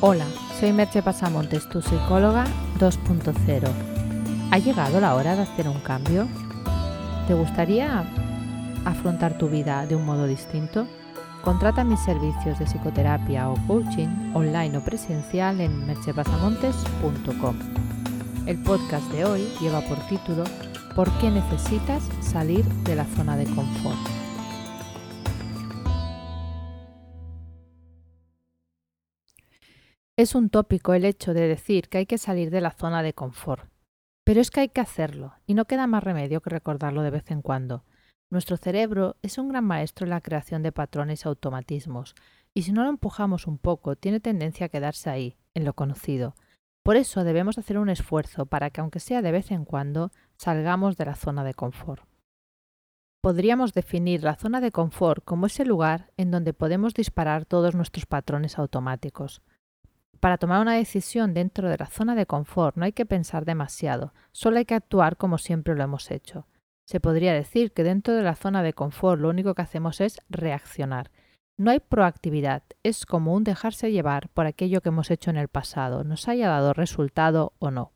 Hola, soy Merche Pasamontes, tu psicóloga 2.0. ¿Ha llegado la hora de hacer un cambio? ¿Te gustaría afrontar tu vida de un modo distinto? Contrata mis servicios de psicoterapia o coaching online o presencial en merchepasamontes.com. El podcast de hoy lleva por título ¿Por qué necesitas salir de la zona de confort? Es un tópico el hecho de decir que hay que salir de la zona de confort. Pero es que hay que hacerlo, y no queda más remedio que recordarlo de vez en cuando. Nuestro cerebro es un gran maestro en la creación de patrones y automatismos, y si no lo empujamos un poco, tiene tendencia a quedarse ahí, en lo conocido. Por eso debemos hacer un esfuerzo para que, aunque sea de vez en cuando, salgamos de la zona de confort. Podríamos definir la zona de confort como ese lugar en donde podemos disparar todos nuestros patrones automáticos. Para tomar una decisión dentro de la zona de confort no hay que pensar demasiado, solo hay que actuar como siempre lo hemos hecho. Se podría decir que dentro de la zona de confort lo único que hacemos es reaccionar. No hay proactividad, es como un dejarse llevar por aquello que hemos hecho en el pasado, nos haya dado resultado o no.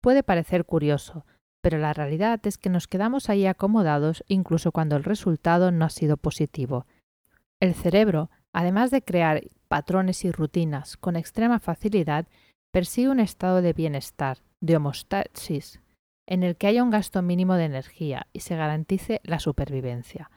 Puede parecer curioso, pero la realidad es que nos quedamos ahí acomodados incluso cuando el resultado no ha sido positivo. El cerebro, además de crear patrones y rutinas con extrema facilidad, persigue un estado de bienestar, de homostasis, en el que haya un gasto mínimo de energía y se garantice la supervivencia.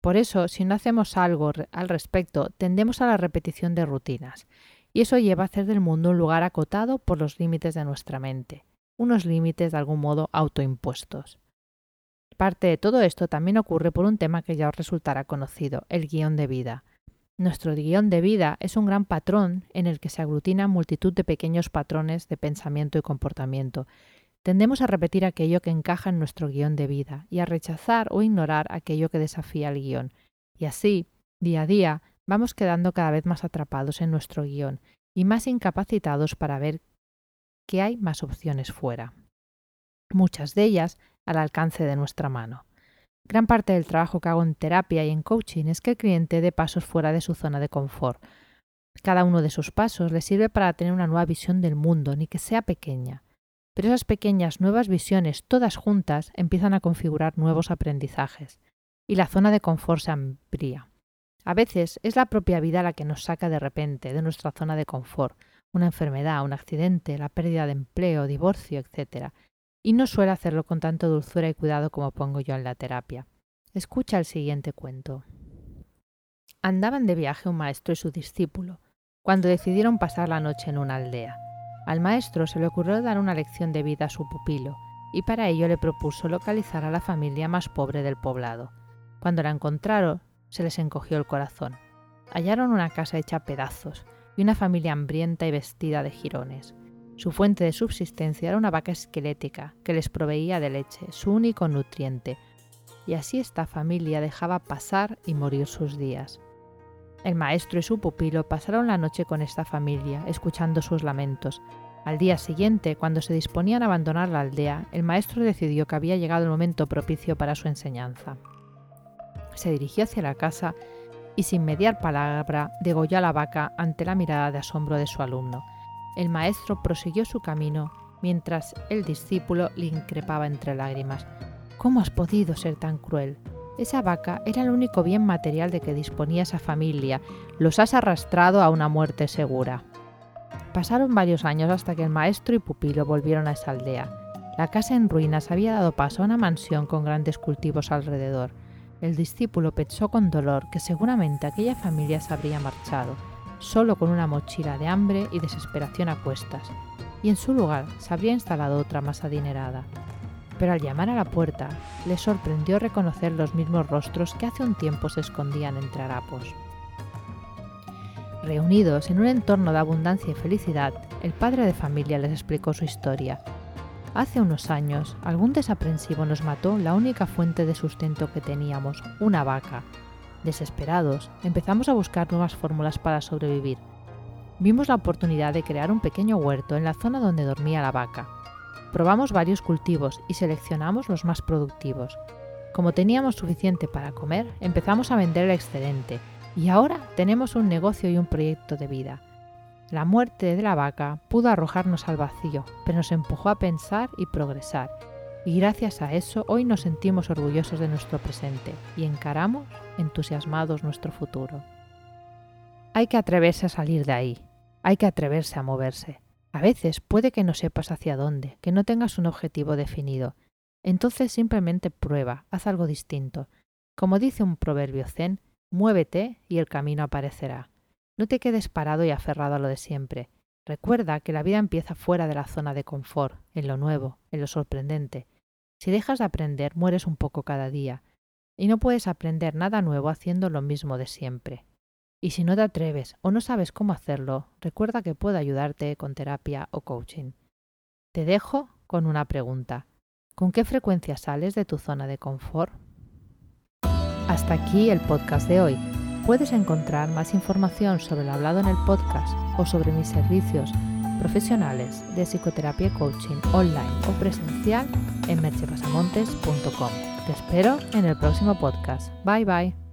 Por eso, si no hacemos algo al respecto, tendemos a la repetición de rutinas, y eso lleva a hacer del mundo un lugar acotado por los límites de nuestra mente, unos límites de algún modo autoimpuestos. Parte de todo esto también ocurre por un tema que ya os resultará conocido, el guion de vida. Nuestro guion de vida es un gran patrón en el que se aglutina multitud de pequeños patrones de pensamiento y comportamiento. Tendemos a repetir aquello que encaja en nuestro guion de vida y a rechazar o ignorar aquello que desafía el guion. Y así, día a día, vamos quedando cada vez más atrapados en nuestro guion y más incapacitados para ver que hay más opciones fuera. Muchas de ellas al alcance de nuestra mano. Gran parte del trabajo que hago en terapia y en coaching es que el cliente dé pasos fuera de su zona de confort. Cada uno de esos pasos le sirve para tener una nueva visión del mundo, ni que sea pequeña. Pero esas pequeñas nuevas visiones, todas juntas, empiezan a configurar nuevos aprendizajes. Y la zona de confort se amplía. A veces es la propia vida la que nos saca de repente de nuestra zona de confort, una enfermedad, un accidente, la pérdida de empleo, divorcio, etc y no suele hacerlo con tanto dulzura y cuidado como pongo yo en la terapia. Escucha el siguiente cuento. Andaban de viaje un maestro y su discípulo, cuando decidieron pasar la noche en una aldea. Al maestro se le ocurrió dar una lección de vida a su pupilo, y para ello le propuso localizar a la familia más pobre del poblado. Cuando la encontraron, se les encogió el corazón. Hallaron una casa hecha a pedazos y una familia hambrienta y vestida de jirones. Su fuente de subsistencia era una vaca esquelética que les proveía de leche, su único nutriente, y así esta familia dejaba pasar y morir sus días. El maestro y su pupilo pasaron la noche con esta familia, escuchando sus lamentos. Al día siguiente, cuando se disponían a abandonar la aldea, el maestro decidió que había llegado el momento propicio para su enseñanza. Se dirigió hacia la casa y sin mediar palabra degolló a la vaca ante la mirada de asombro de su alumno. El maestro prosiguió su camino mientras el discípulo le increpaba entre lágrimas. ¿Cómo has podido ser tan cruel? Esa vaca era el único bien material de que disponía esa familia. Los has arrastrado a una muerte segura. Pasaron varios años hasta que el maestro y pupilo volvieron a esa aldea. La casa en ruinas había dado paso a una mansión con grandes cultivos alrededor. El discípulo pensó con dolor que seguramente aquella familia se habría marchado solo con una mochila de hambre y desesperación a cuestas, y en su lugar se habría instalado otra más adinerada. Pero al llamar a la puerta, le sorprendió reconocer los mismos rostros que hace un tiempo se escondían entre harapos. Reunidos en un entorno de abundancia y felicidad, el padre de familia les explicó su historia. Hace unos años, algún desaprensivo nos mató la única fuente de sustento que teníamos, una vaca, Desesperados, empezamos a buscar nuevas fórmulas para sobrevivir. Vimos la oportunidad de crear un pequeño huerto en la zona donde dormía la vaca. Probamos varios cultivos y seleccionamos los más productivos. Como teníamos suficiente para comer, empezamos a vender el excedente y ahora tenemos un negocio y un proyecto de vida. La muerte de la vaca pudo arrojarnos al vacío, pero nos empujó a pensar y progresar. Y gracias a eso hoy nos sentimos orgullosos de nuestro presente y encaramos entusiasmados nuestro futuro. Hay que atreverse a salir de ahí, hay que atreverse a moverse. A veces puede que no sepas hacia dónde, que no tengas un objetivo definido. Entonces simplemente prueba, haz algo distinto. Como dice un proverbio zen, muévete y el camino aparecerá. No te quedes parado y aferrado a lo de siempre. Recuerda que la vida empieza fuera de la zona de confort, en lo nuevo, en lo sorprendente. Si dejas de aprender, mueres un poco cada día. Y no puedes aprender nada nuevo haciendo lo mismo de siempre. Y si no te atreves o no sabes cómo hacerlo, recuerda que puedo ayudarte con terapia o coaching. Te dejo con una pregunta. ¿Con qué frecuencia sales de tu zona de confort? Hasta aquí el podcast de hoy. Puedes encontrar más información sobre lo hablado en el podcast o sobre mis servicios profesionales de psicoterapia y coaching online o presencial en merchepasamontes.com. Te espero en el próximo podcast. Bye bye.